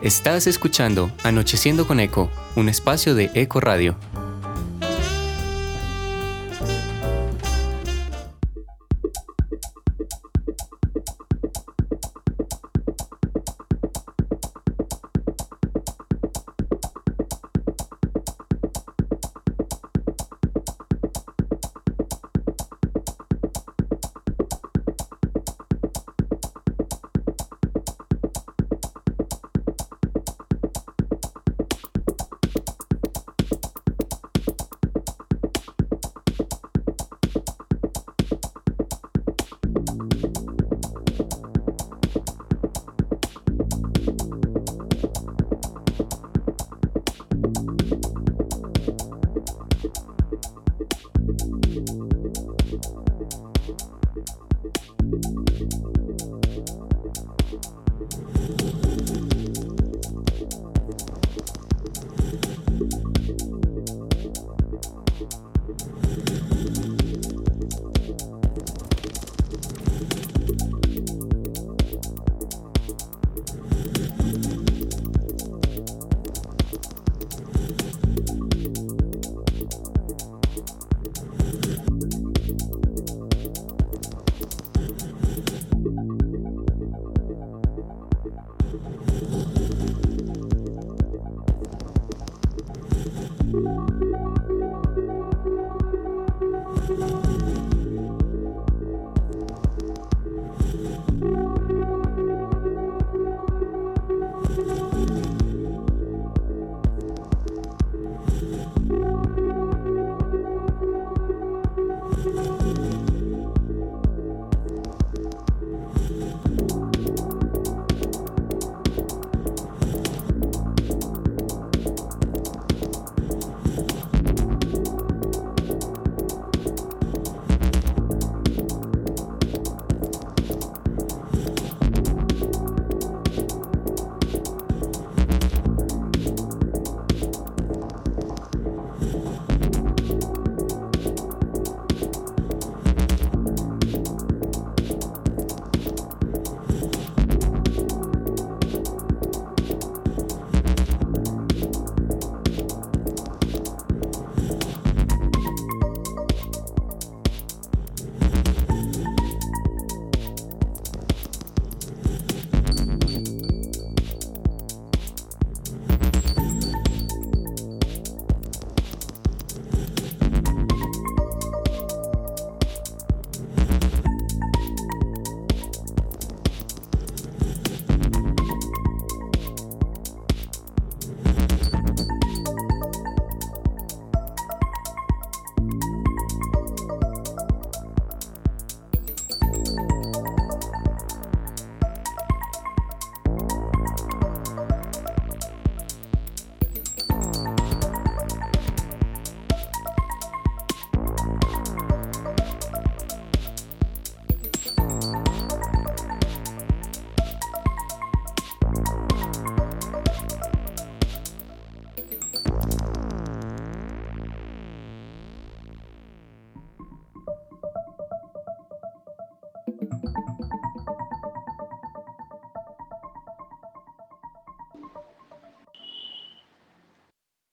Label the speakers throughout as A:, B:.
A: Estás escuchando Anocheciendo con Eco, un espacio de Eco Radio.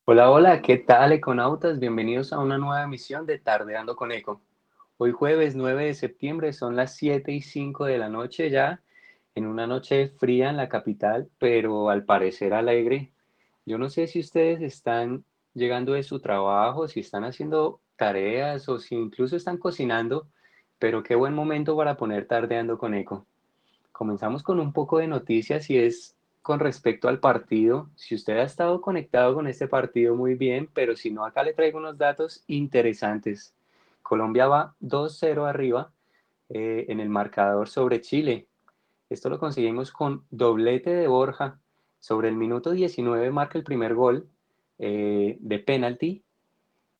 B: Hola, hola, ¿qué tal, econautas? Bienvenidos a una nueva emisión de Tardeando con Eco. Hoy jueves 9 de septiembre son las 7 y 5 de la noche ya, en una noche fría en la capital, pero al parecer alegre. Yo no sé si ustedes están llegando de su trabajo, si están haciendo tareas o si incluso están cocinando, pero qué buen momento para poner Tardeando con Eco. Comenzamos con un poco de noticias y es con respecto al partido, si usted ha estado conectado con este partido muy bien, pero si no, acá le traigo unos datos interesantes. Colombia va 2-0 arriba eh, en el marcador sobre Chile. Esto lo conseguimos con doblete de Borja. Sobre el minuto 19 marca el primer gol eh, de penalti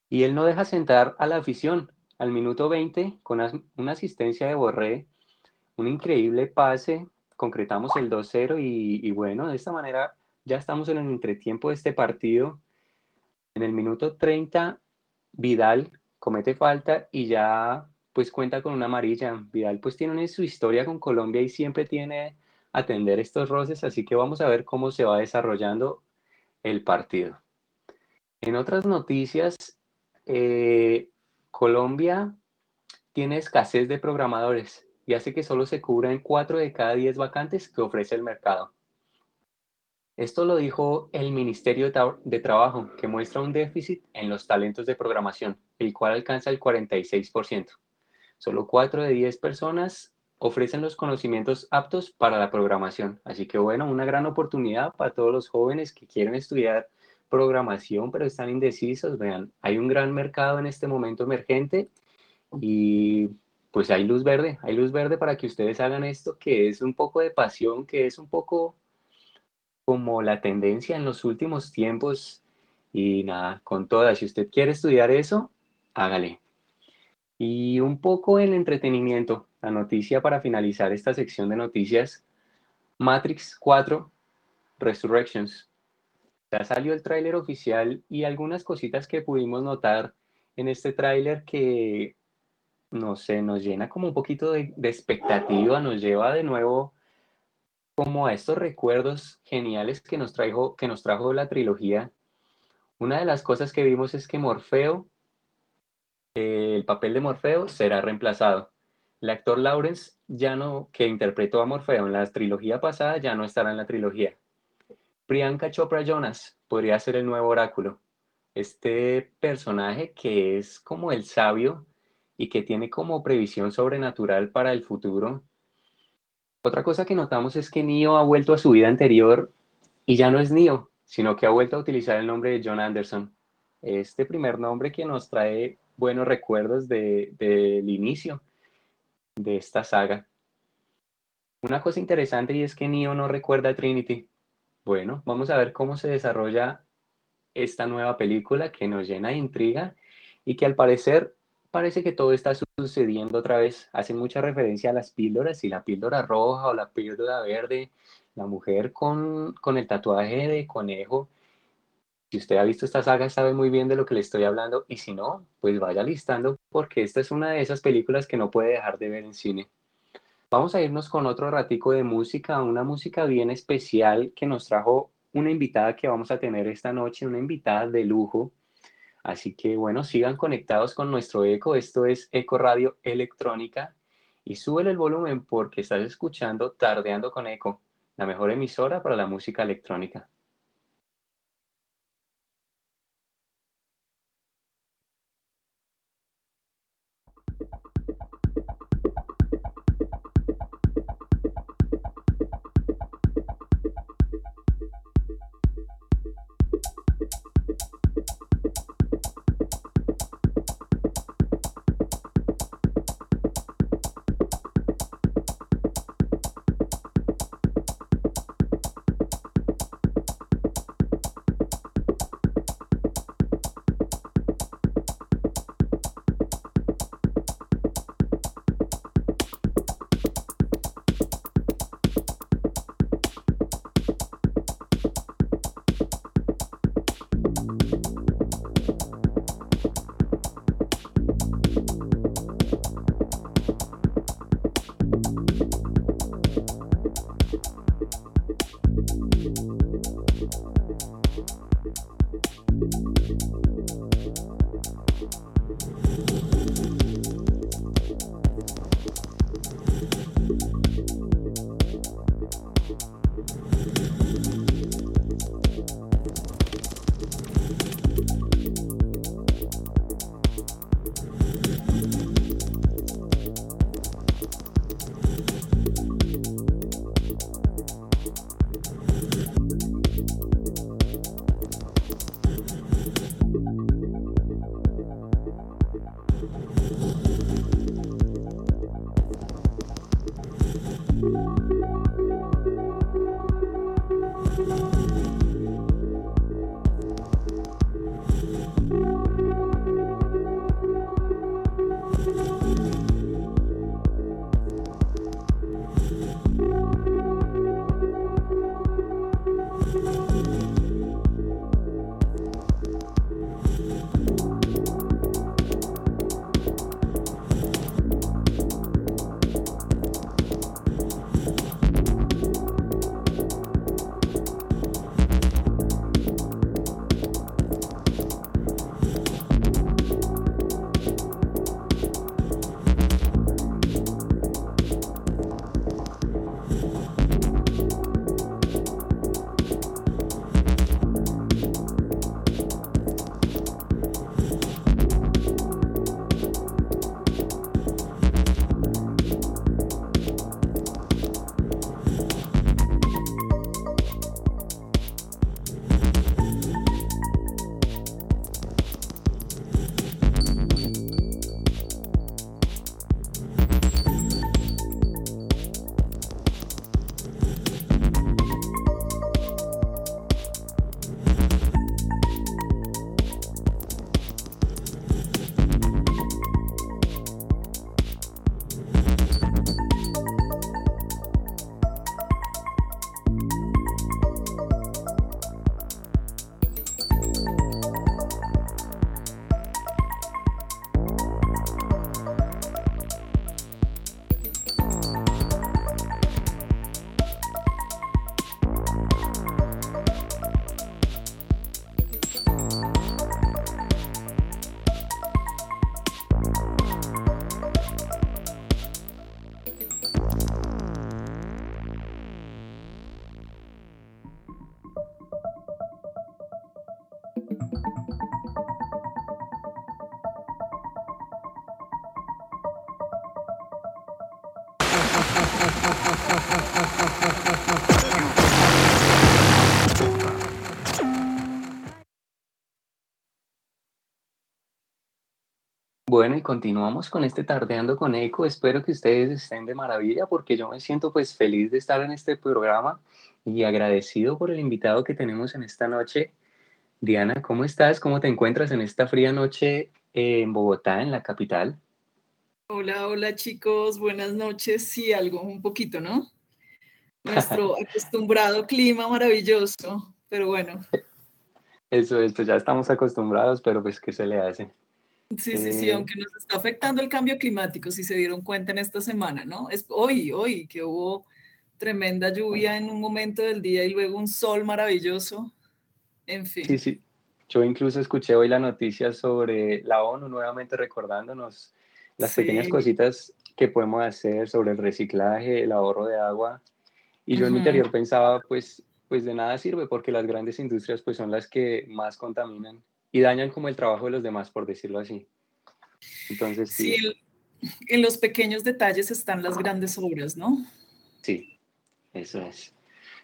B: y él no deja sentar a la afición. Al minuto 20, con una asistencia de Borré, un increíble pase concretamos el 2-0 y, bueno, de esta manera ya estamos en el entretiempo de este partido. En el minuto 30, Vidal comete falta y ya pues cuenta con una amarilla. Vidal pues tiene su historia con Colombia y siempre tiene atender estos roces, así que vamos a ver cómo se va desarrollando el partido. En otras noticias, eh, Colombia tiene escasez de programadores y hace que solo se cubran 4 de cada 10 vacantes que ofrece el mercado. Esto lo dijo el Ministerio de Trabajo, que muestra un déficit en los talentos de programación, el cual alcanza el 46%. Solo 4 de 10 personas ofrecen los conocimientos aptos para la programación. Así que bueno, una gran oportunidad para todos los jóvenes que quieren estudiar programación, pero están indecisos. Vean, hay un gran mercado en este momento emergente y pues hay luz verde, hay luz verde para que ustedes hagan esto, que es un poco de pasión, que es un poco como la tendencia en los últimos tiempos. Y nada, con todas, si usted quiere estudiar eso, hágale. Y un poco el entretenimiento, la noticia para finalizar esta sección de noticias, Matrix 4 Resurrections. Ya salió el tráiler oficial y algunas cositas que pudimos notar en este tráiler que, no sé, nos llena como un poquito de, expectativa, nos lleva de nuevo como a estos recuerdos geniales que nos, trajo, que nos trajo la trilogía. Una de las cosas que vimos es que Morfeo el papel de Morfeo será reemplazado. El actor Lawrence ya no, que interpretó a Morfeo en la trilogía pasada, ya no estará en la trilogía. Priyanka Chopra Jonas podría ser el nuevo oráculo. Este personaje que es como el sabio y que tiene como previsión sobrenatural para el futuro. Otra cosa que notamos es que Neo ha vuelto a su vida anterior y ya no es Neo, sino que ha vuelto a utilizar el nombre de John Anderson. Este primer nombre que nos trae buenos recuerdos del de, inicio de esta saga. Una cosa interesante y es que Neo no recuerda a Trinity. Bueno, vamos a ver cómo se desarrolla esta nueva película que nos llena de intriga y que al parecer parece que todo está sucediendo otra vez. Hace mucha referencia a las píldoras y la píldora roja o la píldora verde, la mujer con, con el tatuaje de conejo si usted ha visto esta saga, sabe muy bien de lo que le estoy hablando y si no, pues vaya listando porque esta es una de esas películas que no puede dejar de ver en cine. Vamos a irnos con otro ratico de música, una música bien especial que nos trajo una invitada que vamos a tener esta noche, una invitada de lujo. Así que bueno, sigan conectados con nuestro eco. Esto es Eco Radio Electrónica y súbele el volumen porque estás escuchando Tardeando con Eco, la mejor emisora para la música electrónica. Bueno, y continuamos con este Tardeando con Eco. Espero que ustedes estén de maravilla porque yo me siento pues feliz de estar en este programa y agradecido por el invitado que tenemos en esta noche. Diana, ¿cómo estás? ¿Cómo te encuentras en esta fría noche en Bogotá, en la capital?
C: Hola, hola chicos, buenas noches. Sí, algo un poquito, ¿no? Nuestro acostumbrado clima maravilloso, pero bueno.
B: Eso, esto ya estamos acostumbrados, pero pues ¿qué se le hace?
C: Sí, sí, sí,
B: Eh,
C: aunque nos está afectando el cambio climático, si se dieron cuenta en esta semana, ¿no? Es hoy, hoy, que hubo tremenda lluvia en un momento del día y luego un sol maravilloso. En
B: sí,
C: fin,
B: sí. Yo incluso escuché hoy la noticia sobre la ONU nuevamente recordándonos las pequeñas
C: sí.
B: cositas que podemos hacer sobre el reciclaje, el ahorro de agua. Y yo en mi interior pensaba, pues, pues de nada sirve porque las grandes industrias pues son las que más contaminan y dañan como el trabajo de los demás, por decirlo así. Entonces,
C: Sí, en los pequeños detalles están las grandes obras, ¿no?
B: sí, eso es.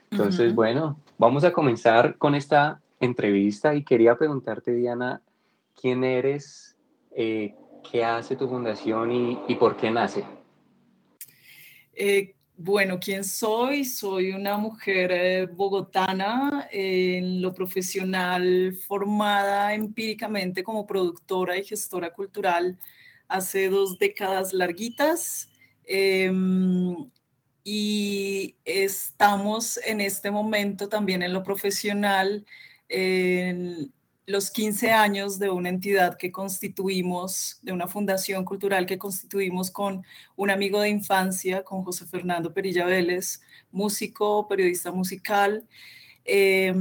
B: Entonces, bueno, vamos a comenzar con esta entrevista y quería preguntarte, Diana, ¿quién eres? Eh, ¿qué hace tu fundación y, y por qué nace?
C: Eh, bueno, ¿quién soy? Soy una mujer eh, bogotana, en lo profesional formada empíricamente como productora y gestora cultural hace dos décadas larguitas. Em, y estamos en este momento también en lo profesional, los 15 años de una entidad que constituimos, de una fundación cultural que constituimos con un amigo de infancia, con José Fernando Perilla Vélez, músico, periodista musical. Eh,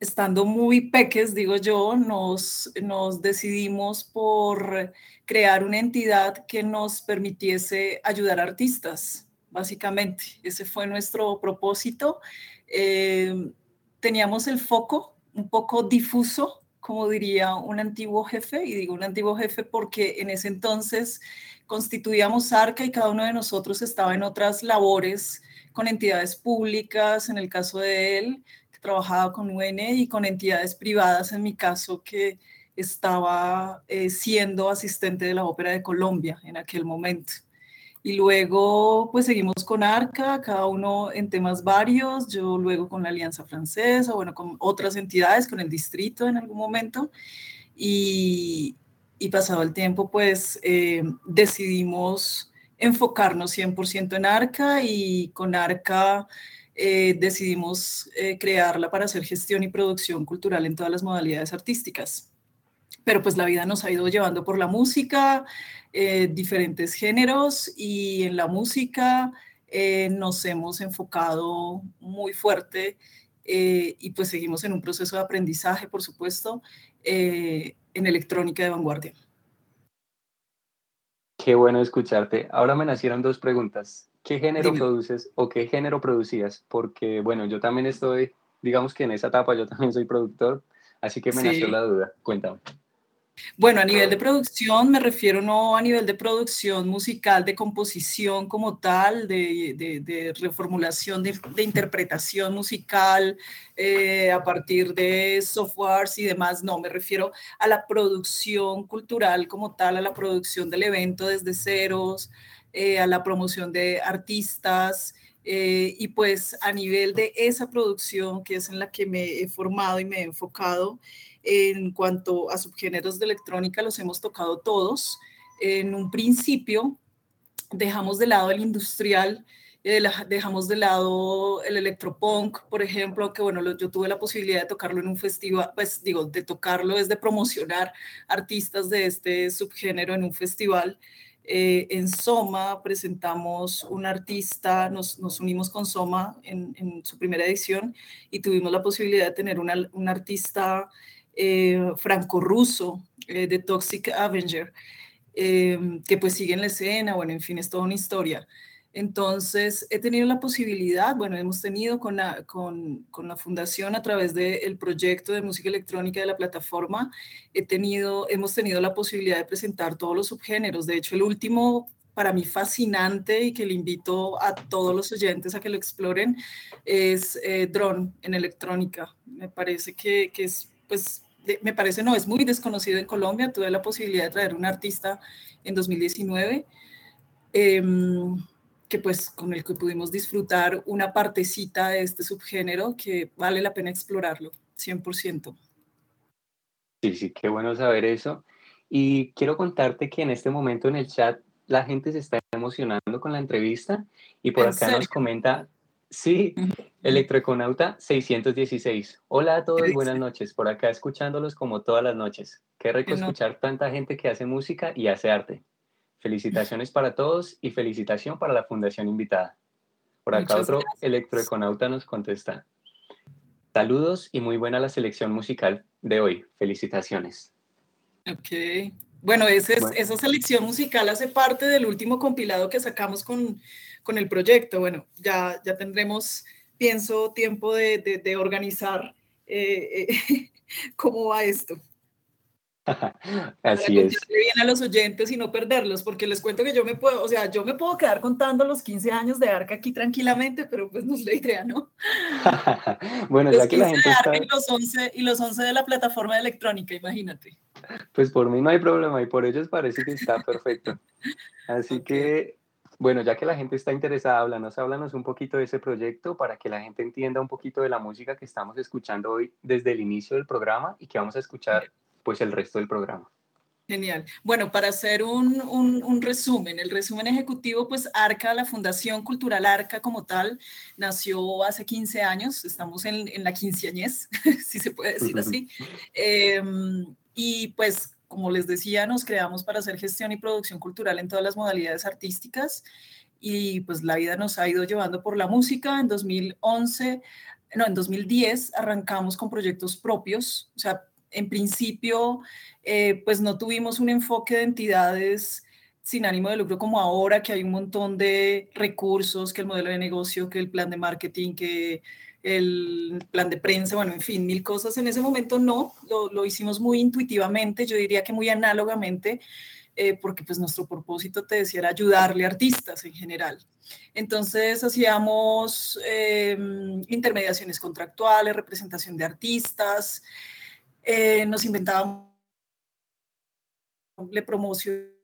C: estando muy peques, digo yo, nos, nos decidimos por crear una entidad que nos permitiese ayudar a artistas, básicamente. Ese fue nuestro propósito. Eh, teníamos el foco un poco difuso, como diría un antiguo jefe, y digo un antiguo jefe porque en ese entonces constituíamos ARCA y cada uno de nosotros estaba en otras labores con entidades públicas, en el caso de él, que trabajaba con UN y con entidades privadas, en mi caso, que estaba eh, siendo asistente de la Ópera de Colombia en aquel momento. Y luego, pues seguimos con ARCA, cada uno en temas varios, yo luego con la Alianza Francesa, bueno, con otras entidades, con el distrito en algún momento. Y, y pasado el tiempo, pues eh, decidimos enfocarnos 100% en ARCA y con ARCA eh, decidimos eh, crearla para hacer gestión y producción cultural en todas las modalidades artísticas. Pero pues la vida nos ha ido llevando por la música, eh, diferentes géneros y en la música eh, nos hemos enfocado muy fuerte eh, y pues seguimos en un proceso de aprendizaje, por supuesto, en electrónica de vanguardia.
B: Qué bueno escucharte. Ahora me nacieron dos preguntas. ¿Qué género produces o qué género producías? Porque, bueno, yo también estoy, digamos que en esa etapa yo también soy productor, así que me nació la duda. Cuéntame.
C: Bueno, a nivel de producción, me refiero no a nivel de producción musical, de composición como tal, de, de, de reformulación, de, de, interpretación musical eh, a partir de softwares y demás, no, me refiero a la producción cultural como tal, a la producción del evento desde ceros, eh, a la promoción de artistas. Eh, y pues a nivel de esa producción, que es en la que me he formado y me he enfocado, en cuanto a subgéneros de electrónica, los hemos tocado todos. En un principio dejamos de lado el industrial, eh, dejamos de lado el electropunk, por ejemplo, que bueno, yo tuve la posibilidad de tocarlo en un festival, pues digo, de tocarlo es de promocionar artistas de este subgénero en un festival. Eh, en Soma presentamos un artista, nos, nos unimos con Soma en, en, su primera edición y tuvimos la posibilidad de tener una, un artista eh, franco-ruso eh, de Toxic Avenger, eh, que pues sigue en la escena, bueno, en fin, es toda una historia. Entonces, he tenido la posibilidad, bueno, hemos tenido con la, con, con la fundación a través del de proyecto de música electrónica de la plataforma, he tenido, hemos tenido la posibilidad de presentar todos los subgéneros. De hecho, el último para mí fascinante y que le invito a todos los oyentes a que lo exploren es eh, drone en electrónica. Me parece que, que es pues me parece no, es muy desconocido en Colombia. Tuve la posibilidad de traer un artista en 2019 em, que pues con el que pudimos disfrutar una partecita de este subgénero que vale la pena explorarlo, 100%.
B: Sí, sí, qué bueno saber eso. Y quiero contarte que en este momento en el chat la gente se está emocionando con la entrevista y por acá nos comenta, sí, Electroeconauta 616. Hola a todos, buenas noches. Por acá escuchándolos como todas las noches. Qué rico escuchar tanta gente que hace música y hace arte. Felicitaciones para todos y felicitación para la fundación invitada. Por acá otro Electroeconauta nos contesta. Saludos y muy buena la selección musical de hoy. Felicitaciones.
C: Ok. Bueno, esa selección musical hace parte del último compilado que sacamos con, con el proyecto. Bueno, ya, ya tendremos pienso, tiempo de, de, organizar eh, eh, cómo va esto.
B: Así es.
C: bien a los oyentes y no perderlos, porque les cuento que yo me puedo, o sea, yo me puedo quedar contando los 15 años de Arca aquí tranquilamente, pero pues no es la idea, ¿no?
B: bueno, ya que la gente está...
C: y, los 11, y los 11 de la plataforma electrónica, imagínate.
B: Pues por mí no hay problema y por ellos parece que está perfecto. Así que bueno, ya que la gente está interesada, háblanos, háblanos un poquito de ese proyecto para que la gente entienda un poquito de la música que estamos escuchando hoy desde el inicio del programa y que vamos a escuchar pues el resto del programa.
C: Genial. Bueno, para hacer un, un, resumen, el resumen ejecutivo, pues ARCA, la Fundación Cultural ARCA como tal, nació hace 15 años, estamos en, en la quinceañez, si se puede decir así. Em, y pues como les decía, nos creamos para hacer gestión y producción cultural en todas las modalidades artísticas y pues la vida nos ha ido llevando por la música. En 2011, no, en 2010 arrancamos con proyectos propios, o sea, en principio, eh, pues no tuvimos un enfoque de entidades sin ánimo de lucro como ahora, que hay un montón de recursos, que el modelo de negocio, que el plan de marketing, que el plan de prensa, bueno, en fin, mil cosas. En ese momento no, lo, hicimos muy intuitivamente, yo diría que muy análogamente, eh, porque pues nuestro propósito, te decía, era ayudarle a artistas en general. Entonces hacíamos em, intermediaciones contractuales, representación de artistas, eh, nos inventábamos le promoción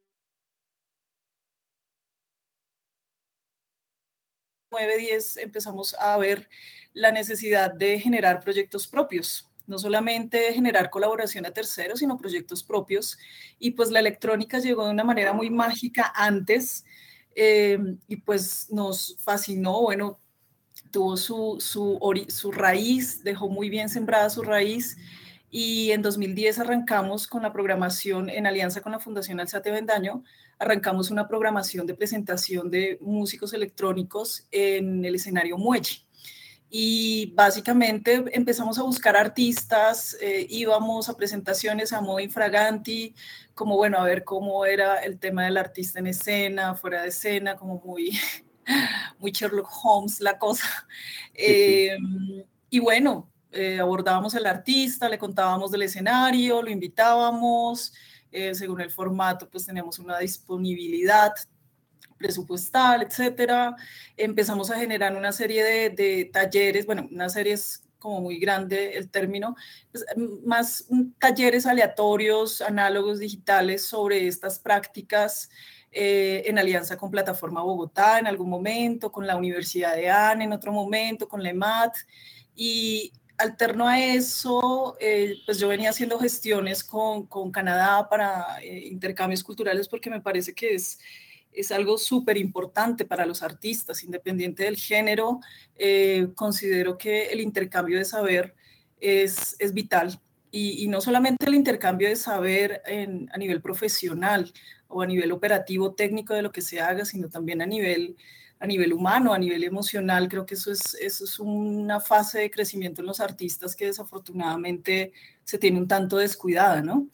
C: 9, 10 empezamos a ver la necesidad de generar proyectos propios, no solamente generar colaboración a terceros, sino proyectos propios. Y pues la electrónica llegó de una manera muy mágica antes eh, y pues nos fascinó, bueno, tuvo su, su, su raíz, dejó muy bien sembrada su raíz. Y en 2010 arrancamos con la programación en alianza con la Fundación Alzate Vendaño, arrancamos una programación de presentación de músicos electrónicos en el escenario Muelle y básicamente empezamos a buscar artistas, eh, íbamos a presentaciones a modo infraganti, como bueno, a ver cómo era el tema del artista en escena, fuera de escena, como muy, muy Sherlock Holmes la cosa. Em, y bueno, eh, abordábamos al artista, le contábamos del escenario, lo invitábamos, eh, según el formato, pues teníamos una disponibilidad presupuestal, etcétera. Empezamos a generar una serie de, talleres, bueno, una serie es como muy grande el término, pues, más talleres aleatorios, análogos digitales sobre estas prácticas eh, en alianza con Plataforma Bogotá en algún momento, con la Universidad de AN en otro momento, con la EMAT. Y alterno a eso, eh, pues yo venía haciendo gestiones con, con Canadá para eh, intercambios culturales porque me parece que es es algo súper importante para los artistas, independiente del género. Eh, considero que el intercambio de saber es, es vital y, no solamente el intercambio de saber a nivel profesional o a nivel operativo técnico de lo que se haga, sino también a nivel, a nivel humano, a nivel emocional. Creo que eso es, eso es una fase de crecimiento en los artistas que desafortunadamente se tiene un tanto descuidada, ¿no?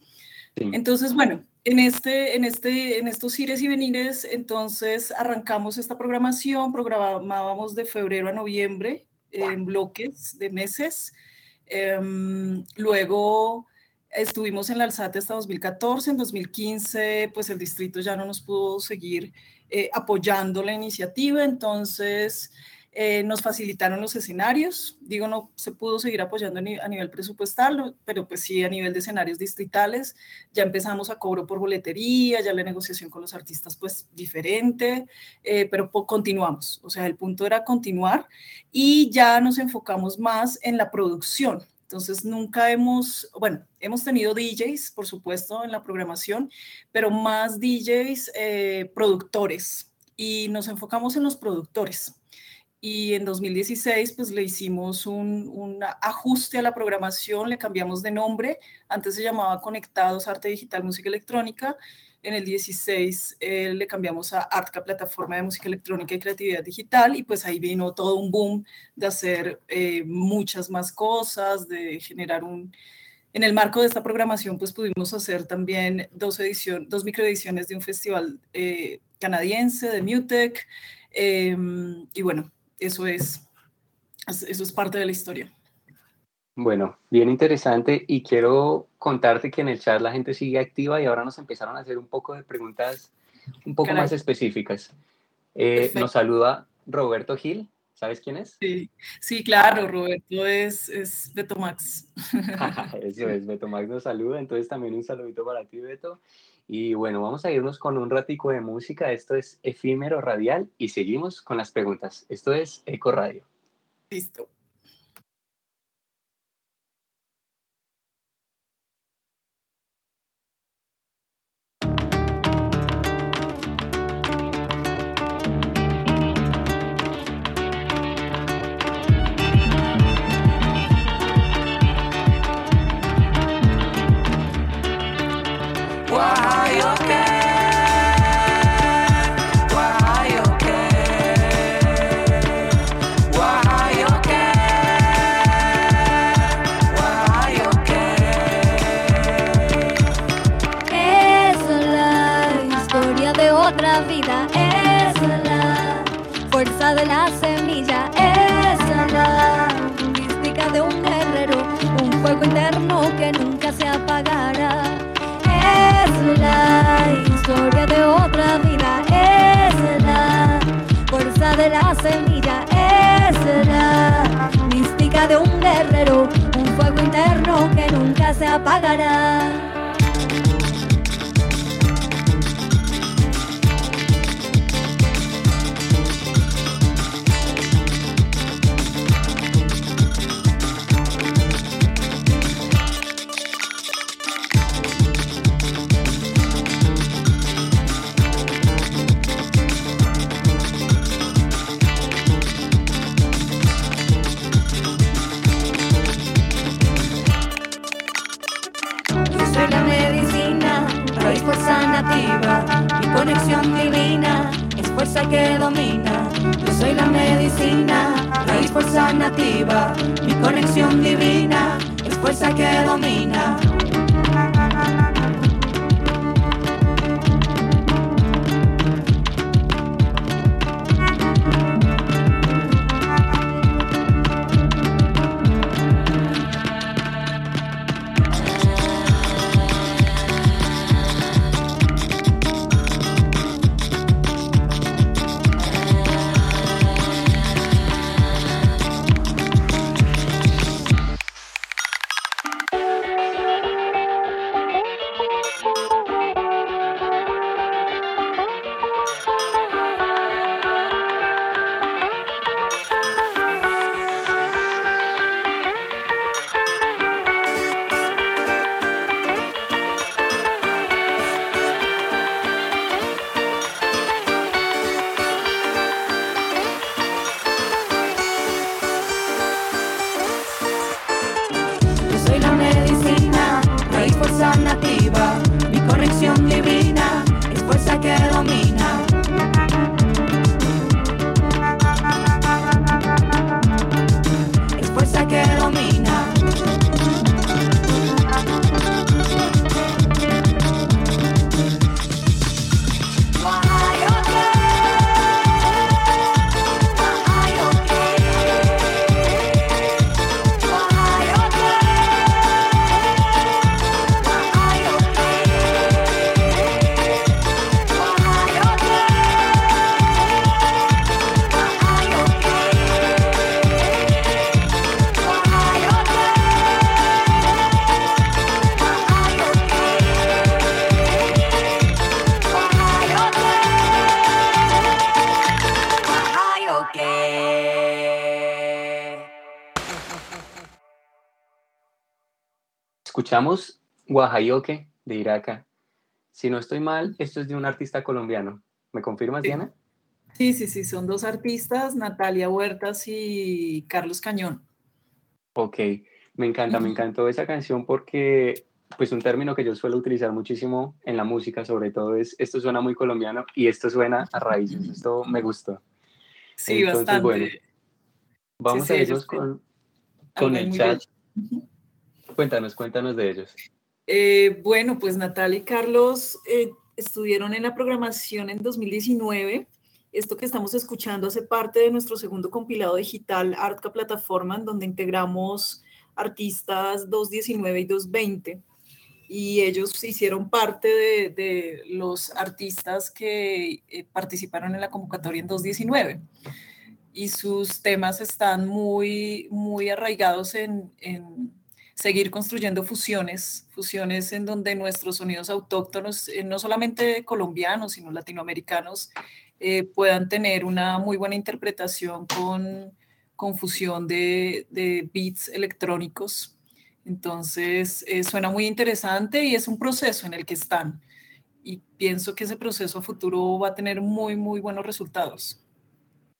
C: Entonces, bueno, en, este, en, este, en estos ires y venires, entonces arrancamos esta programación, programábamos de febrero a noviembre en bloques de meses. Em, luego estuvimos en la Alzate hasta 2014, en 2015 pues el distrito ya no nos pudo seguir eh, apoyando la iniciativa, entonces eh, nos facilitaron los escenarios, digo, no se pudo seguir apoyando a nivel presupuestal, pero pues sí a nivel de escenarios distritales, ya empezamos a cobro por boletería, ya la negociación con los artistas pues diferente, eh, pero continuamos, o sea, el punto era continuar y ya nos enfocamos más en la producción, entonces, nunca hemos, bueno, hemos tenido DJs, por supuesto, en la programación, pero más DJs eh, productores. Y nos enfocamos en los productores. Y en 2016 pues le hicimos un, ajuste a la programación, le cambiamos de nombre, antes se llamaba Conectados Arte Digital Música Electrónica, en el 16 eh, le cambiamos a Artca, plataforma de música electrónica y creatividad digital, y pues ahí vino todo un boom de hacer eh, muchas más cosas, de generar un... En el marco de esta programación, pues pudimos hacer también dos, edición, dos microediciones de un festival eh, canadiense, de Mutec, em, y bueno, eso es, eso es parte de la historia.
B: Bueno, bien interesante y quiero contarte que en el chat la gente sigue activa y ahora nos empezaron a hacer un poco de preguntas un poco más específicas. Eh, nos saluda Roberto Gil, ¿sabes quién es?
C: Sí, sí claro, Roberto es, es Beto Max.
B: Eso es, Beto Max nos saluda, entonces también un saludito para ti, Beto. Y bueno, vamos a irnos con un ratico de música. Esto es Efímero Radial y seguimos con las preguntas. Esto es Eco Radio.
C: Listo.
D: fuego eterno que nunca se apagará. Es la historia de otra vida, es la fuerza de la semilla, es la mística de un guerrero, un fuego interno que nunca se apagará.
E: mi conexión divina, es fuerza que domina.
B: Escuchamos Guajayoque de Iraca. Si no estoy mal, esto es de un artista colombiano. ¿Me confirmas, Diana?
C: Sí, sí, sí, son dos artistas, Natalia Huertas y Carlos Cañón.
B: Ok, me encanta, me encantó esa canción porque pues un término que yo suelo utilizar muchísimo en la música sobre todo es esto suena muy colombiano y esto suena a raíces, esto me gustó.
C: Sí, bastante. Bueno,
B: vamos a irnos con, con el chat. Cuéntanos, cuéntanos de ellos.
C: Eh, bueno, pues Natalia y Carlos eh, estuvieron en la programación en 2019 esto que estamos escuchando hace parte de nuestro segundo compilado digital Artca Plataforma, en donde integramos artistas 219 y 220. Y ellos hicieron parte de, los artistas que eh, participaron en la convocatoria en 219. Y sus temas están muy, muy arraigados en, en seguir construyendo fusiones, fusiones en donde nuestros sonidos autóctonos, eh, no solamente colombianos, sino latinoamericanos, eh, puedan tener una muy buena interpretación con confusión de, de beats electrónicos. Entonces, eh, suena muy interesante y es un proceso en el que están. Y pienso que ese proceso a futuro va a tener muy, muy buenos resultados.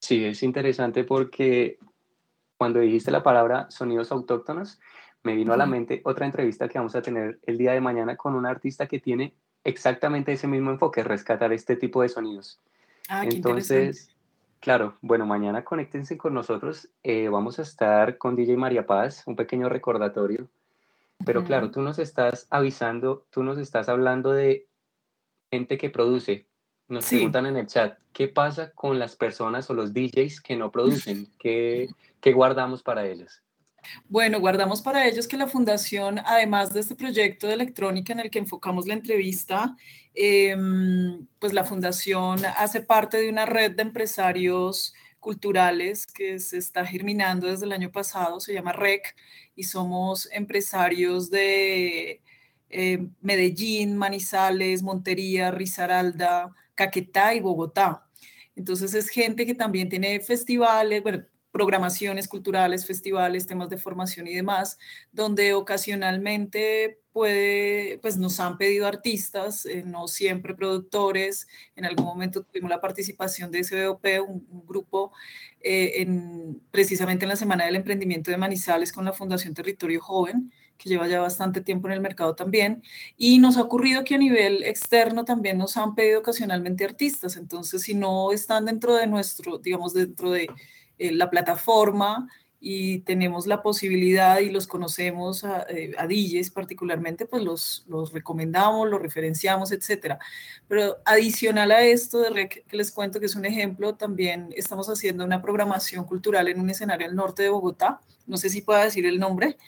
B: Sí, es interesante porque cuando dijiste la palabra sonidos autóctonos, me vino a la mente otra entrevista que vamos a tener el día de mañana con un artista que tiene exactamente ese mismo enfoque, rescatar este tipo de sonidos.
C: Ah,
B: Entonces, claro, bueno, mañana conéctense con nosotros. Eh, vamos a estar con DJ María Paz, un pequeño recordatorio. Pero claro, tú nos estás avisando, tú nos estás hablando de gente que produce. Nos preguntan en el chat, ¿qué pasa con las personas o los DJs que no producen? ¿Qué, qué guardamos para ellos?
C: Bueno, guardamos para ellos que la Fundación, además de este proyecto de electrónica en el que enfocamos la entrevista, em, pues la Fundación hace parte de una red de empresarios culturales que se está germinando desde el año pasado, se llama REC, y somos empresarios de eh, Medellín, Manizales, Montería, Risaralda, Caquetá y Bogotá. Entonces es gente que también tiene festivales, bueno, programaciones culturales, festivales, temas de formación y demás, donde ocasionalmente pues nos han pedido artistas, eh, no siempre productores. En algún momento tuvimos la participación de SBOP, un, grupo eh, en, precisamente en la Semana del Emprendimiento de Manizales con la Fundación Territorio Joven, que lleva ya bastante tiempo en el mercado también. Y nos ha ocurrido que a nivel externo también nos han pedido ocasionalmente artistas. Entonces, si no están dentro de nuestro, digamos, dentro de eh, la plataforma y tenemos la posibilidad y los conocemos a, eh, DJs particularmente, pues los, los recomendamos, los referenciamos, etcétera. Pero adicional a esto de REC, que les cuento que es un ejemplo, también estamos haciendo una programación cultural en un escenario al norte de Bogotá. No sé si pueda decir el nombre,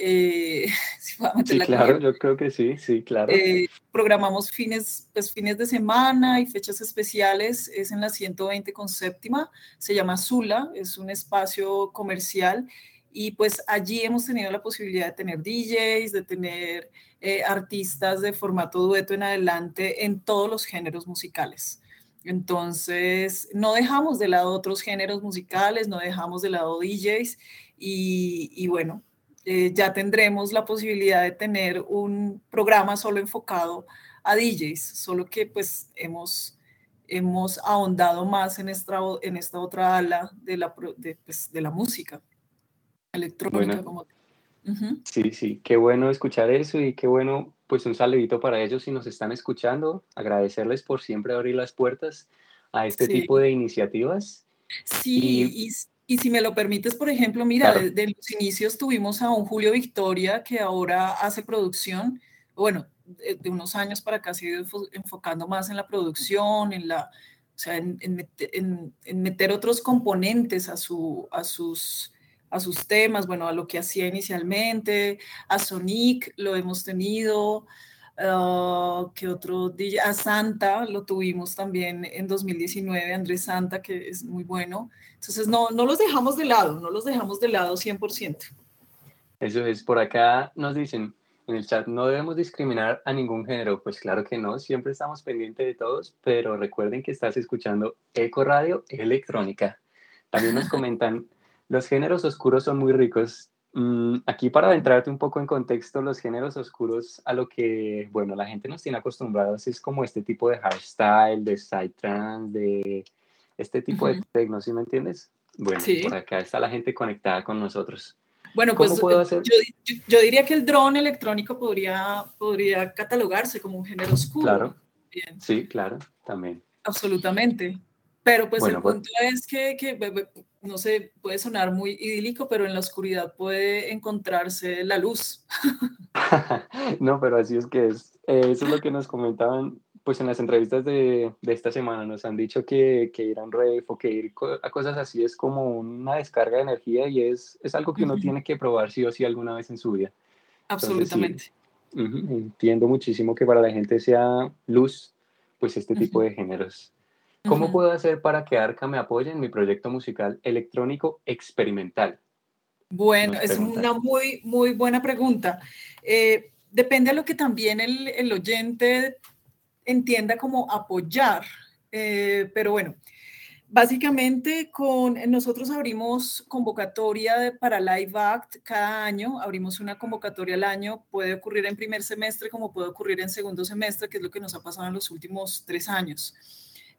B: eh, sí, claro, yo creo que sí, sí, claro.
C: Eh, programamos fines, pues, fines de semana y fechas especiales, es en la 120 con séptima, se llama Zula, es un espacio comercial y pues allí hemos tenido la posibilidad de tener DJs, de tener eh, artistas de formato dueto en adelante en todos los géneros musicales. Entonces, no dejamos de lado otros géneros musicales, no dejamos de lado DJs y, y bueno, eh, ya tendremos la posibilidad de tener un programa solo enfocado a DJs, solo que pues hemos, hemos ahondado más en esta, en esta otra ala de la, de, pues, de la música electrónica. Como...
B: Sí, sí, qué bueno escuchar eso y qué bueno, pues un saludito para ellos si nos están escuchando, agradecerles por siempre abrir las puertas a este tipo de iniciativas.
C: Sí, y y si me lo permites, por ejemplo, mira, desde los inicios tuvimos a un Julio Victoria que ahora hace producción, bueno, de, unos años para acá se ha ido enfocando más en la producción, en la, o sea, en, en, meter otros componentes a, su, a, sus, a sus temas, bueno, a lo que hacía inicialmente, a Sonic lo hemos tenido, uh, que otro DJ, a Santa lo tuvimos también en 2019, Andrés Santa, que es muy bueno. Entonces, no, no los dejamos de lado, no los dejamos de lado 100%.
B: Eso es, por acá nos dicen en el chat, no debemos discriminar a ningún género. Pues claro que no, siempre estamos pendientes de todos, pero recuerden que estás escuchando Eco Radio Electrónica. También nos comentan, los géneros oscuros son muy ricos. Mm, aquí para entrarte un poco en contexto, los géneros oscuros a lo que, bueno, la gente nos tiene acostumbrados es como este tipo de hardstyle, de psytrance, de este tipo de techno, ¿sí me entiendes? Bueno, por acá está la gente conectada con nosotros.
C: Bueno, pues puedo hacer? Yo, diría que el drone electrónico podría, podría catalogarse como un género oscuro.
B: Claro. Sí, claro, también.
C: Absolutamente. Pero pues el pues punto es que, que, no sé, puede sonar muy idílico, pero en la oscuridad puede encontrarse la luz.
B: no, pero así es que es. Eso es lo que nos comentaban pues en las entrevistas de, de esta semana. Nos han dicho que, que ir a un rave o que ir a cosas así es como una descarga de energía y es, es algo que uno tiene que probar sí o sí alguna vez en su vida.
C: Absolutamente.
B: entiendo muchísimo que para la gente sea luz, pues este tipo de géneros. ¿Cómo puedo hacer para que Arca me apoye en mi proyecto musical electrónico experimental?
C: Bueno, es una muy, muy buena pregunta. Eh, depende de lo que también el, el oyente entienda como apoyar. Eh, pero bueno, básicamente con nosotros abrimos convocatoria para Live Act cada año, abrimos una convocatoria al año, puede ocurrir en primer semestre como puede ocurrir en segundo semestre, que es lo que nos ha pasado en los últimos tres años.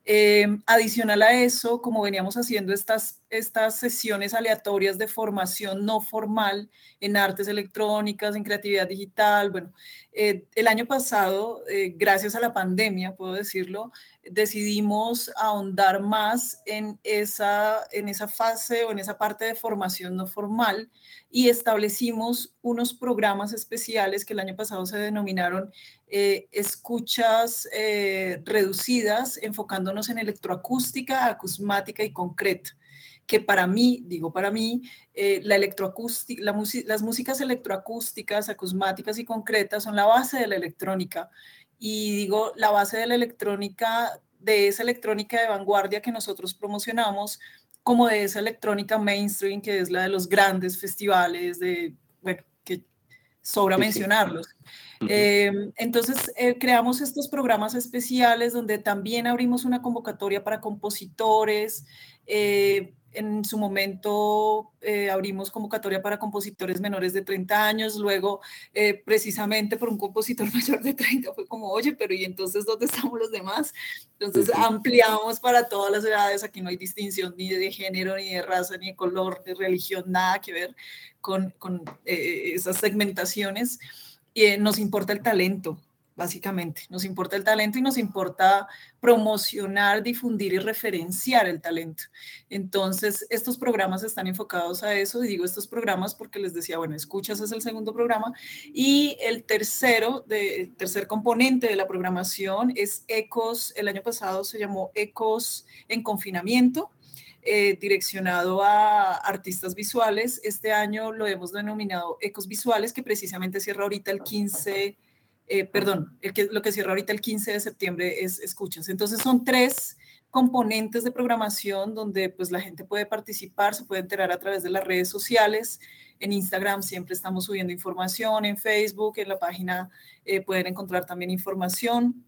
C: Eh, adicional a eso, como veníamos haciendo estas, estas sesiones aleatorias de formación no formal en artes electrónicas, en creatividad digital, bueno, eh, el año pasado, eh, gracias a la pandemia, puedo decirlo, decidimos ahondar más en esa, en esa fase o en esa parte de formación no formal y establecimos unos programas especiales que el año pasado se denominaron eh, escuchas eh, reducidas, enfocándonos en electroacústica, acusmática y concreta que para mí, digo para mí, eh, la electroacústica, la las músicas electroacústicas, acusmáticas y concretas son la base de la electrónica. Y digo, la base de la electrónica, de esa electrónica de vanguardia que nosotros promocionamos, como de esa electrónica mainstream, que es la de los grandes festivales, de, bueno, que sobra mencionarlos. Em, entonces, eh, creamos estos programas especiales donde también abrimos una convocatoria para compositores. Eh, en su momento eh, abrimos convocatoria para compositores menores de 30 años, luego precisamente por un compositor mayor de 30 fue como, oye, pero ¿y entonces dónde estamos los demás? Entonces ampliamos para todas las edades, aquí no hay distinción ni de género, ni de raza, ni de color, de religión, nada que ver con, con esas segmentaciones. Eh, nos importa el talento, básicamente. Nos importa el talento y nos importa promocionar, difundir y referenciar el talento. Entonces, estos programas están enfocados a eso, y digo estos programas porque les decía, bueno, escuchas es el segundo programa, y el tercero, de, tercer componente de la programación es ECOS, el año pasado se llamó ECOS en confinamiento, eh, direccionado a artistas visuales. Este año lo hemos denominado Ecos Visuales, que precisamente cierra ahorita el 15, eh, perdón, que, lo que cierra ahorita el 15 de septiembre es Escuchas. Entonces son tres componentes de programación donde pues la gente puede participar, se puede enterar a través de las redes sociales. En Instagram siempre estamos subiendo información, en Facebook, en la página eh, pueden encontrar también información.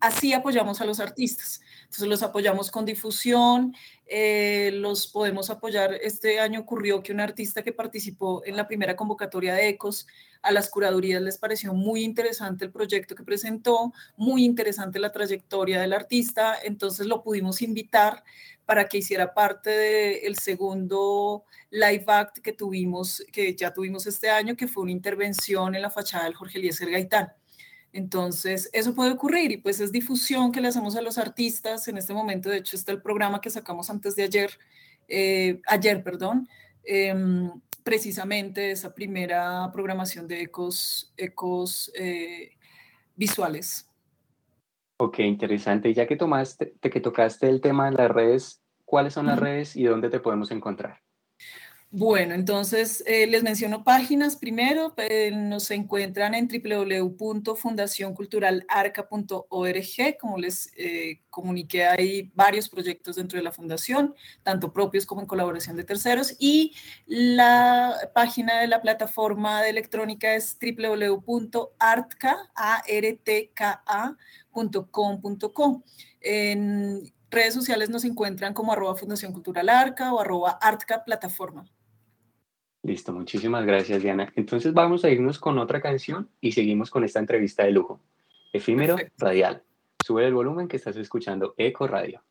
C: así apoyamos a los artistas. Entonces los apoyamos con difusión, eh, los podemos apoyar. Este año ocurrió que un artista que participó en la primera convocatoria de ECOS, a las curadurías les pareció muy interesante el proyecto que presentó, muy interesante la trayectoria del artista, entonces lo pudimos invitar para que hiciera parte del segundo live act que tuvimos, que ya tuvimos este año, que fue una intervención en la fachada del Jorge Eliezer Gaitán. Entonces, eso puede ocurrir y pues es difusión que le hacemos a los artistas. En este momento, de hecho, está el programa que sacamos antes de ayer, eh, ayer, perdón, em, precisamente esa primera programación de ecos, ecos eh, visuales.
B: Ok, interesante. Ya que tomaste, que tocaste el tema de las redes, ¿cuáles son las redes y dónde te podemos encontrar?
C: Bueno, entonces eh, les menciono páginas primero. Eh, nos encuentran en www.fundacionculturalarca.org. Como les eh, comuniqué, hay varios proyectos dentro de la fundación, tanto propios como en colaboración de terceros. Y la página de la plataforma de electrónica es www.artka.com.co. En redes sociales nos encuentran como arroba Fundación Cultural Arca o arroba Artca Plataforma.
B: Listo, muchísimas gracias Diana. Entonces vamos a irnos con otra canción y seguimos con esta entrevista de lujo. Efímero Radial. Sube el volumen que estás escuchando Eco Radio.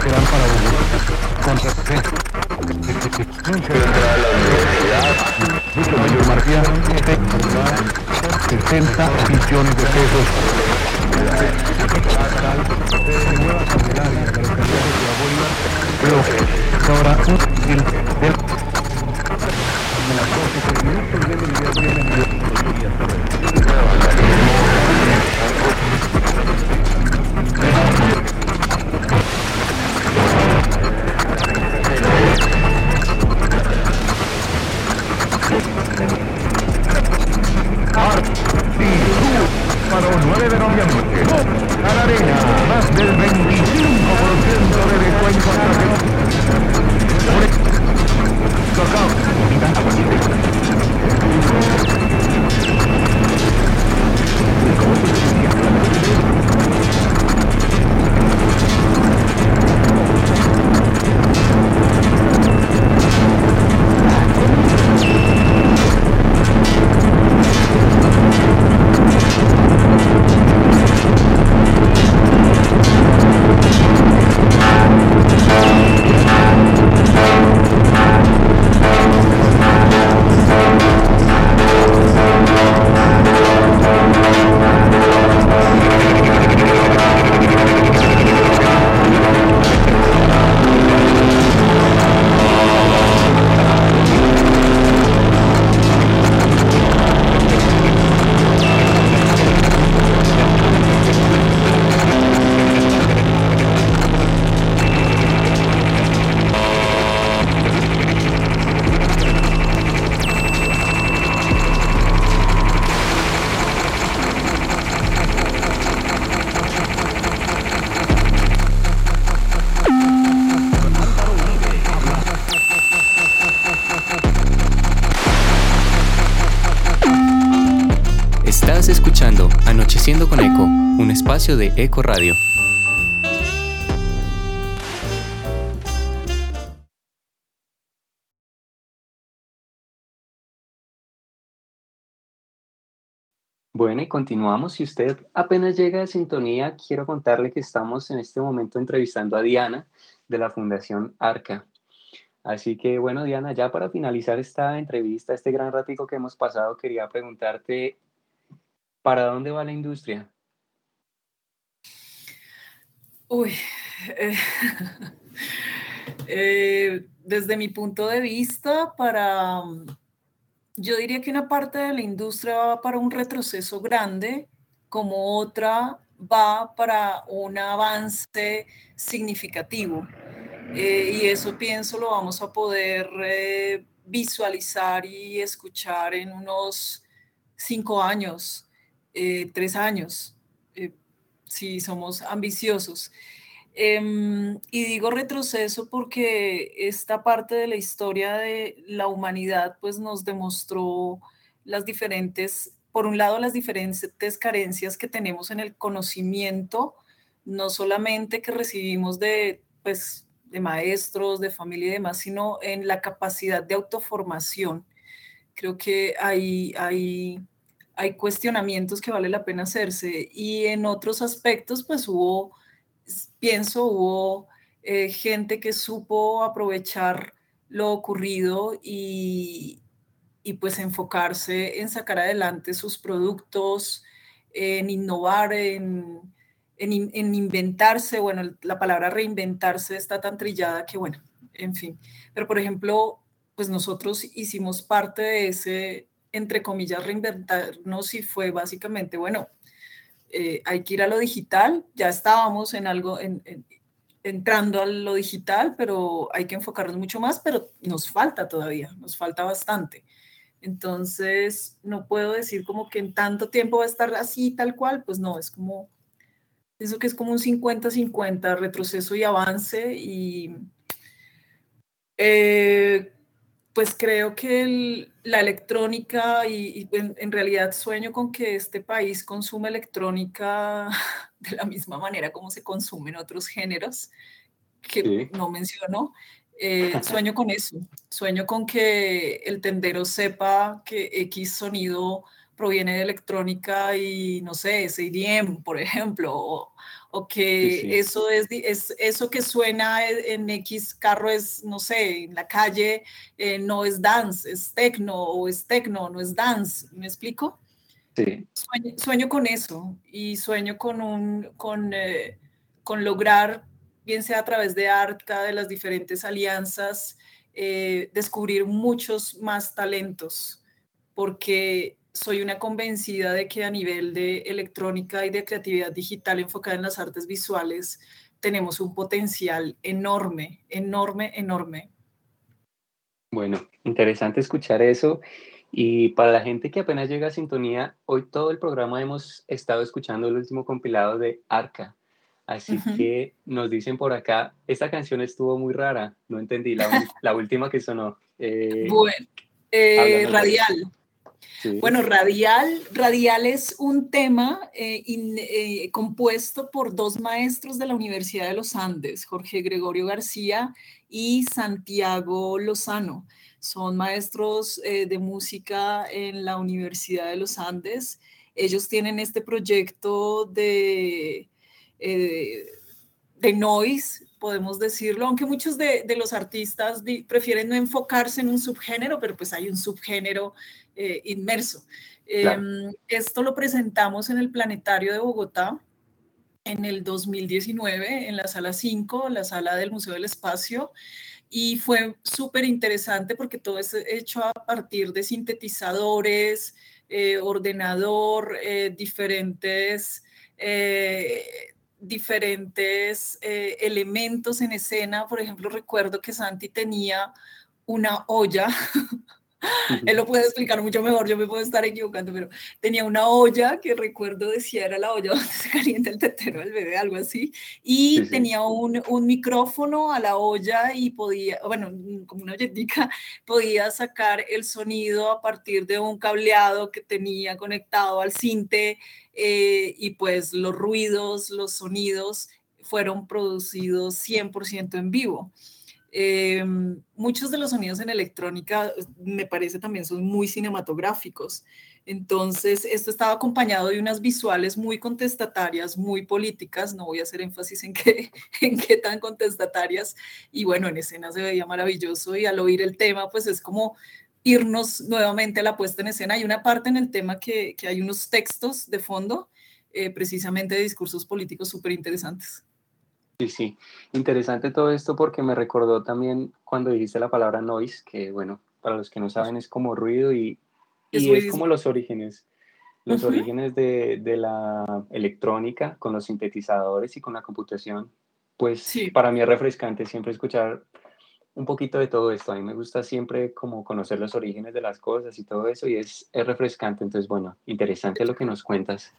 A: Con Fight, fight, fight, fight. Eco, un espacio de Eco Radio.
B: Bueno, y continuamos. Si usted apenas llega a sintonía, quiero contarle que estamos en este momento entrevistando a Diana de la Fundación Arca. Así que bueno, Diana, ya para finalizar esta entrevista, este gran ratico que hemos pasado, quería preguntarte ¿Para dónde va la industria?
C: Uy, eh, eh, desde mi punto de vista, para, yo diría que una parte de la industria va para un retroceso grande, como otra va para un avance significativo. Eh, y eso pienso lo vamos a poder visualizar y escuchar en unos cinco años eh, tres años, eh, si somos ambiciosos. Em, y digo retroceso porque esta parte de la historia de la humanidad pues nos demostró las diferentes, por un lado las diferentes carencias que tenemos en el conocimiento, no solamente que recibimos de pues de maestros, de familia y demás, sino en la capacidad de autoformación. Creo que hay, hay, hay cuestionamientos que vale la pena hacerse y en otros aspectos pues hubo, pienso, hubo eh, gente que supo aprovechar lo ocurrido y, y pues enfocarse en sacar adelante sus productos, en innovar, en en, inventarse, bueno, la palabra reinventarse está tan trillada que, bueno, en fin. Pero, por ejemplo, pues nosotros hicimos parte de ese, entre comillas, reinventarnos y fue básicamente, bueno, eh, hay que ir a lo digital, ya estábamos en algo, entrando a lo digital, pero hay que enfocarnos mucho más, pero nos falta todavía, nos falta bastante. Entonces, no puedo decir como que en tanto tiempo va a estar así, tal cual, pues no, es como Pienso que es como un 50-50, retroceso y avance. Y eh, pues creo que la electrónica, y, en, realidad sueño con que este país consume electrónica de la misma manera como se consumen otros géneros, que no menciono. Eh, sueño con eso, sueño con que el tendero sepa que X sonido proviene de electrónica y no sé, es EDM, por ejemplo, o, que eso es, es, eso que suena en X carro es, no sé, en la calle eh, no es dance, es techno o es techno, no es dance, ¿me explico?
B: Sí.
C: Sueño, con eso y sueño con, un, con, eh, con lograr, bien sea a través de ARCA, de las diferentes alianzas, eh, descubrir muchos más talentos, porque soy una convencida de que a nivel de electrónica y de creatividad digital enfocada en las artes visuales tenemos un potencial enorme, enorme, enorme.
B: Bueno, interesante escuchar eso. Y para la gente que apenas llega a sintonía, hoy todo el programa hemos estado escuchando el último compilado de Arca. Así que nos dicen por acá, esta canción estuvo muy rara, no entendí la, la última que sonó.
C: Eh, bueno, eh, radial. Bueno, Radial, Radial es un tema eh, eh, compuesto por dos maestros de la Universidad de los Andes, Jorge Gregorio García y Santiago Lozano. Son maestros eh, de música en la Universidad de los Andes. Ellos tienen este proyecto de, de noise, podemos decirlo, aunque muchos de, los artistas prefieren no enfocarse en un subgénero, pero pues hay un subgénero eh, inmerso. Em, esto lo presentamos en el Planetario de Bogotá en el 2019, en la sala 5, la sala del Museo del Espacio, y fue súper interesante porque todo es hecho a partir de sintetizadores, eh, ordenador, eh, diferentes diferentes elementos en escena. Por ejemplo, recuerdo que Santi tenía una olla Él lo puede explicar mucho mejor, yo me puedo estar equivocando, pero tenía una olla que recuerdo decía era la olla donde se calienta el tetero del bebé, algo así, y tenía un, un, micrófono a la olla y podía, bueno, como una olletica, podía sacar el sonido a partir de un cableado que tenía conectado al cinte eh, y pues los ruidos, los sonidos fueron producidos 100% en vivo. Eh, muchos de los sonidos en electrónica me parece también son muy cinematográficos. Entonces, esto estaba acompañado de unas visuales muy contestatarias, muy políticas, no voy a hacer énfasis en qué, en qué tan contestatarias, y bueno, en escena se veía maravilloso y al oír el tema, pues es como irnos nuevamente a la puesta en escena. Hay una parte en el tema que, que hay unos textos de fondo, eh, precisamente de discursos políticos súper interesantes.
B: Sí, sí, interesante todo esto porque me recordó también cuando dijiste la palabra noise, que bueno, para los que no saben es como ruido y, es, como los orígenes, los orígenes de, la electrónica con los sintetizadores y con la computación. Pues para mí es refrescante siempre escuchar un poquito de todo esto. A mí me gusta siempre como conocer los orígenes de las cosas y todo eso y es, es refrescante. Entonces, bueno, interesante lo que nos cuentas.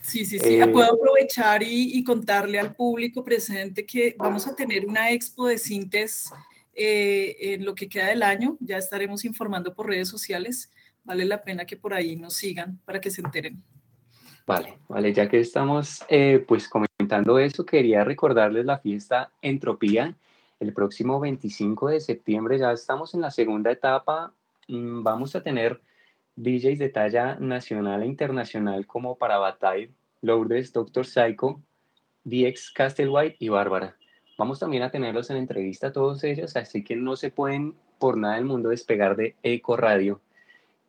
C: Sí, sí, sí. Eh, Puedo aprovechar y, contarle al público presente que vamos a tener una expo de síntesis eh, en lo que queda del año. Ya estaremos informando por redes sociales. Vale la pena que por ahí nos sigan para que se enteren.
B: Vale, vale, ya que estamos eh, pues comentando eso, quería recordarles la fiesta Entropía el próximo 25 de septiembre. Ya estamos en la segunda etapa. Mm, vamos a tener DJs de talla nacional e internacional como para Bataille, Lourdes, Doctor Psycho, DX Castlewhite y Bárbara. Vamos también a tenerlos en entrevista todos ellos, así que no se pueden por nada del mundo despegar de Eco Radio.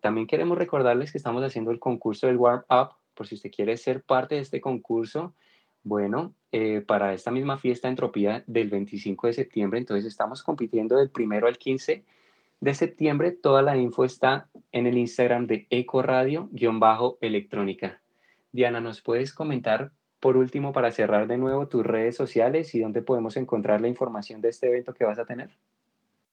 B: También queremos recordarles que estamos haciendo el concurso del Warm Up, por si usted quiere ser parte de este concurso. Bueno, eh, para esta misma fiesta Entropía del 25 de septiembre, entonces estamos compitiendo del primero al 15 de septiembre. Toda la info está en el Instagram de Eco Radio-electrónica. Diana, ¿nos puedes comentar por último para cerrar de nuevo tus redes sociales y dónde podemos encontrar la información de este evento que vas a tener?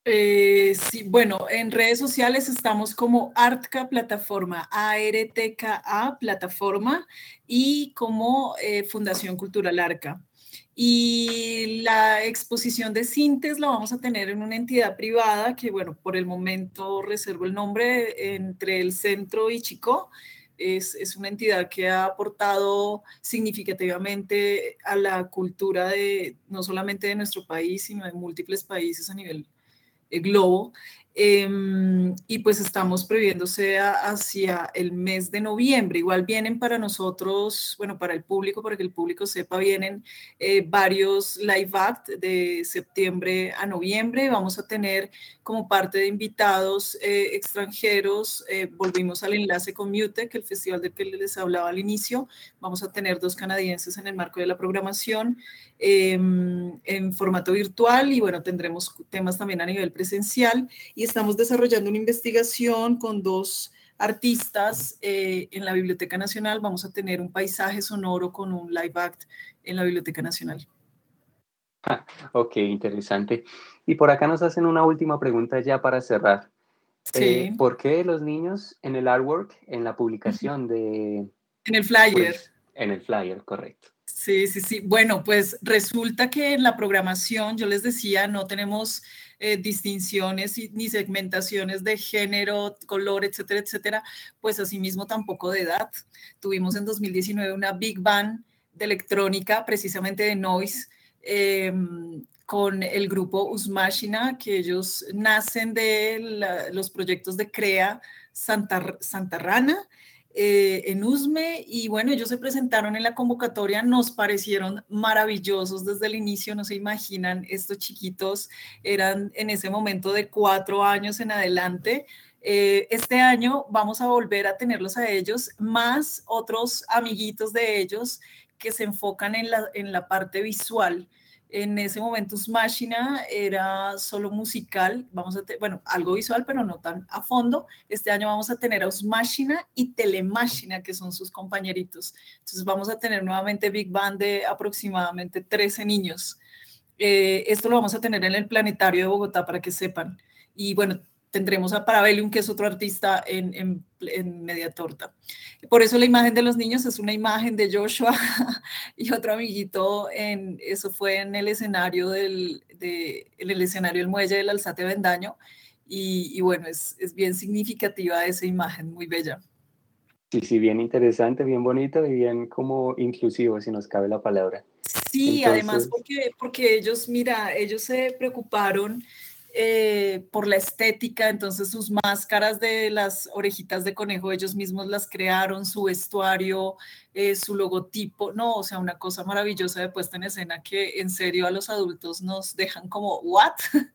C: Eh, sí, bueno, en redes sociales estamos como Artka Plataforma, ARTKA Plataforma y como eh, Fundación Cultural Arca. Y la exposición de Sintes la vamos a tener en una entidad privada que, bueno, por el momento reservo el nombre entre el centro y Chico es, una entidad que ha aportado significativamente a la cultura de no solamente de nuestro país, sino de múltiples países a nivel eh, globo. Em, y pues estamos previéndose hacia el mes de noviembre. Igual vienen para nosotros, bueno, para el público, para que el público sepa, vienen eh, varios live act de septiembre a noviembre. Vamos a tener como parte de invitados eh, extranjeros, eh, volvimos al enlace con Mutec, el festival del que les hablaba al inicio. Vamos a tener dos canadienses en el marco de la programación. Em, en formato virtual y bueno, tendremos temas también a nivel presencial y estamos desarrollando una investigación con dos artistas eh, en la Biblioteca Nacional. Vamos a tener un paisaje sonoro con un live act en la Biblioteca Nacional.
B: Ah, ok, interesante. Y por acá nos hacen una última pregunta ya para cerrar. Eh, sí. ¿Por qué los niños en el artwork, en la publicación de...
C: En el flyer. Pues,
B: en el flyer, correcto.
C: Sí, sí, sí. Bueno, pues resulta que en la programación, yo les decía, no tenemos eh, distinciones ni segmentaciones de género, color, etcétera, etcétera, pues asimismo tampoco de edad. Tuvimos en 2019 una Big Band de electrónica, precisamente de noise, em, con el grupo Usmashina, que ellos nacen de los proyectos de CREA Santa Rana eh, en USME y bueno, ellos se presentaron en la convocatoria, nos parecieron maravillosos desde el inicio, no se imaginan, estos chiquitos eran en ese momento de cuatro años en adelante. Eh, este año vamos a volver a tenerlos a ellos, más otros amiguitos de ellos que se enfocan en la, en la parte visual. En ese momento Smashina era solo musical, vamos a bueno, algo visual, pero no tan a fondo. Este año vamos a tener a Smashina y Telemashina, que son sus compañeritos. Entonces vamos a tener nuevamente Big Band de aproximadamente 13 niños. Eh, esto lo vamos a tener en el Planetario de Bogotá para que sepan. Y bueno, tendremos a Parabellum, que es otro artista en, en, en, Media Torta. Por eso la imagen de los niños es una imagen de Joshua y otro amiguito, en, eso fue en el escenario del, de, en el escenario del muelle del Alzate Vendaño, y, y bueno, es, es, bien significativa esa imagen, muy bella.
B: Sí, sí, bien interesante, bien bonito y bien como inclusivo, si nos cabe la palabra.
C: Sí, además porque, porque ellos, mira, ellos se preocuparon eh, por la estética, entonces sus máscaras de las orejitas de conejo, ellos mismos las crearon, su vestuario, eh, su logotipo, no, o sea, una cosa maravillosa de puesta en escena que en serio a los adultos nos dejan como, ¿what?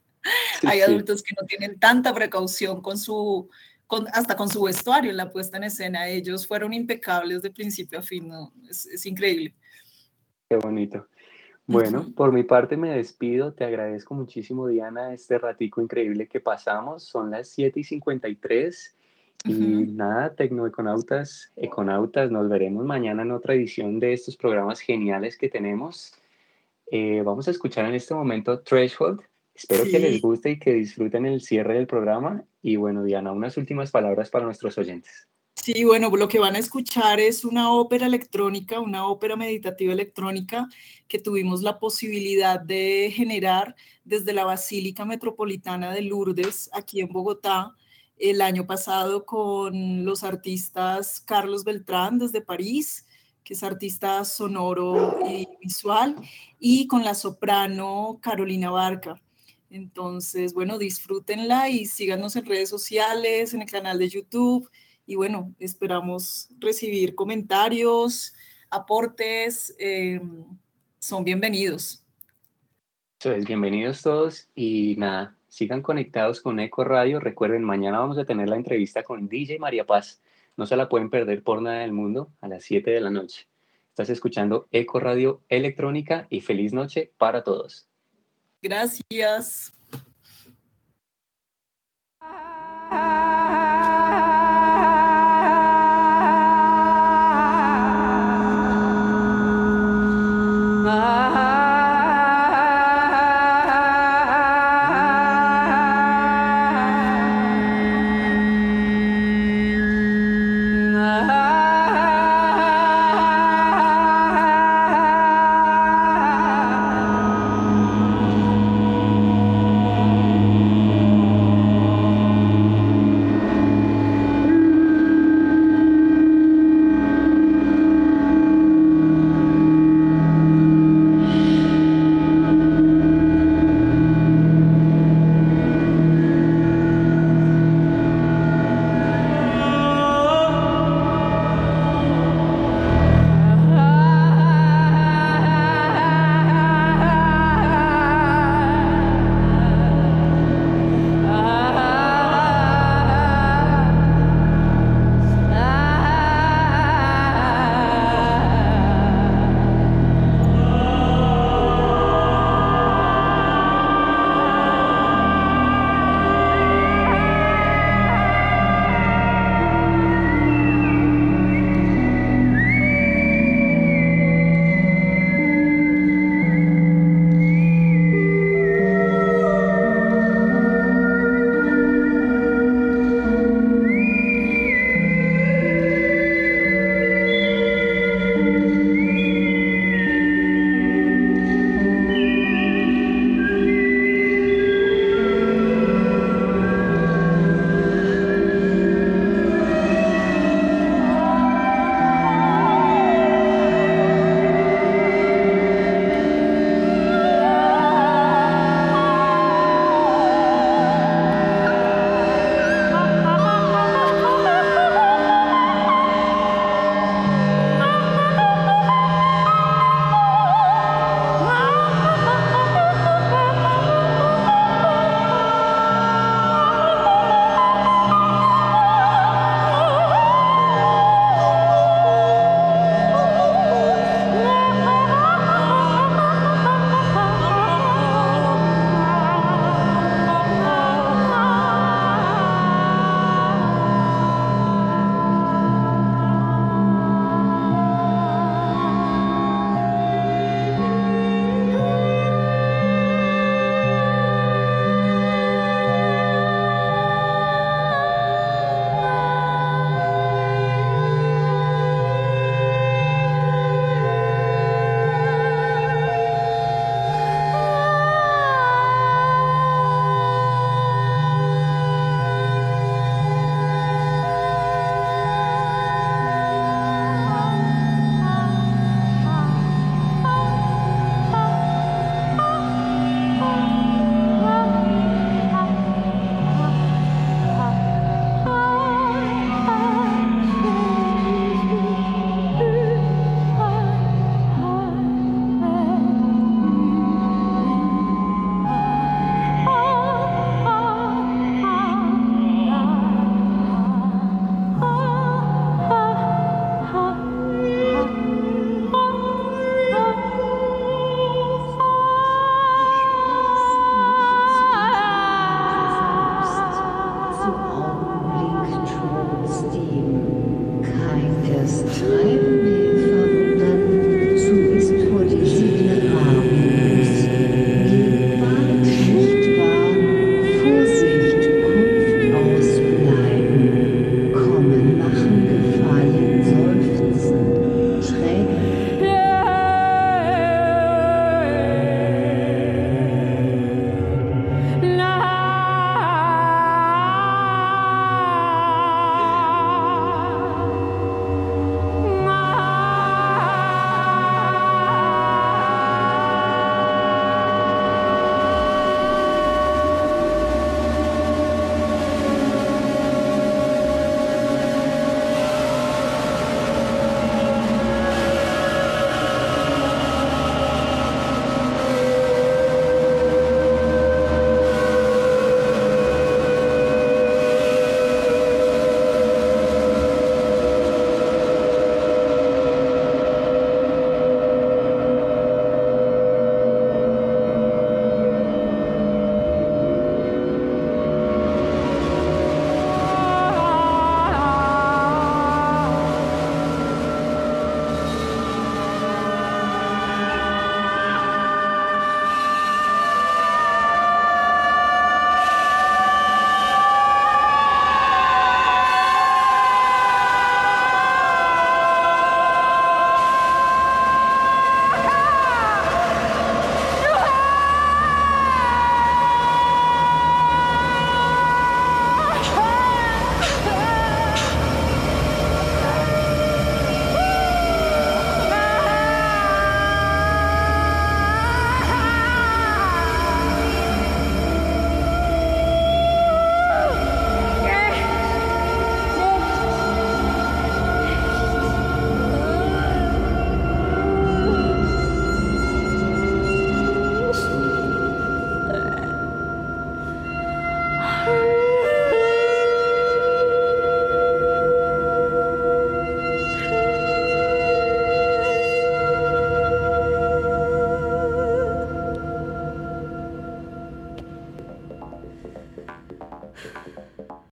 C: Hay adultos que no tienen tanta precaución con su, con, hasta con su vestuario en la puesta en escena, ellos fueron impecables de principio a fin, ¿no? es, es increíble.
B: Qué bonito. Bueno, por mi parte me despido. Te agradezco muchísimo, Diana, este ratico increíble que pasamos. Son las 7 y 53. Y nada, tecnoeconautas, econautas, nos veremos mañana en otra edición de estos programas geniales que tenemos. Eh, vamos a escuchar en este momento Threshold, Espero que les guste y que disfruten el cierre del programa. Y bueno, Diana, unas últimas palabras para nuestros oyentes.
C: Sí, bueno, lo que van a escuchar es una ópera electrónica, una ópera meditativa electrónica que tuvimos la posibilidad de generar desde la Basílica Metropolitana de Lourdes, aquí en Bogotá, el año pasado con los artistas Carlos Beltrán desde París, que es artista sonoro y visual, y con la soprano Carolina Barca. Entonces, bueno, disfrútenla y síganos en redes sociales, en el canal de YouTube y bueno, esperamos recibir comentarios, aportes, eh, son bienvenidos.
B: Entonces, bienvenidos todos y nada, sigan conectados con Eco Radio. Recuerden, mañana vamos a tener la entrevista con DJ María Paz. No se la pueden perder por nada del mundo a las 7 de la noche. Estás escuchando Eco Radio Electrónica y feliz noche para todos.
C: Gracias.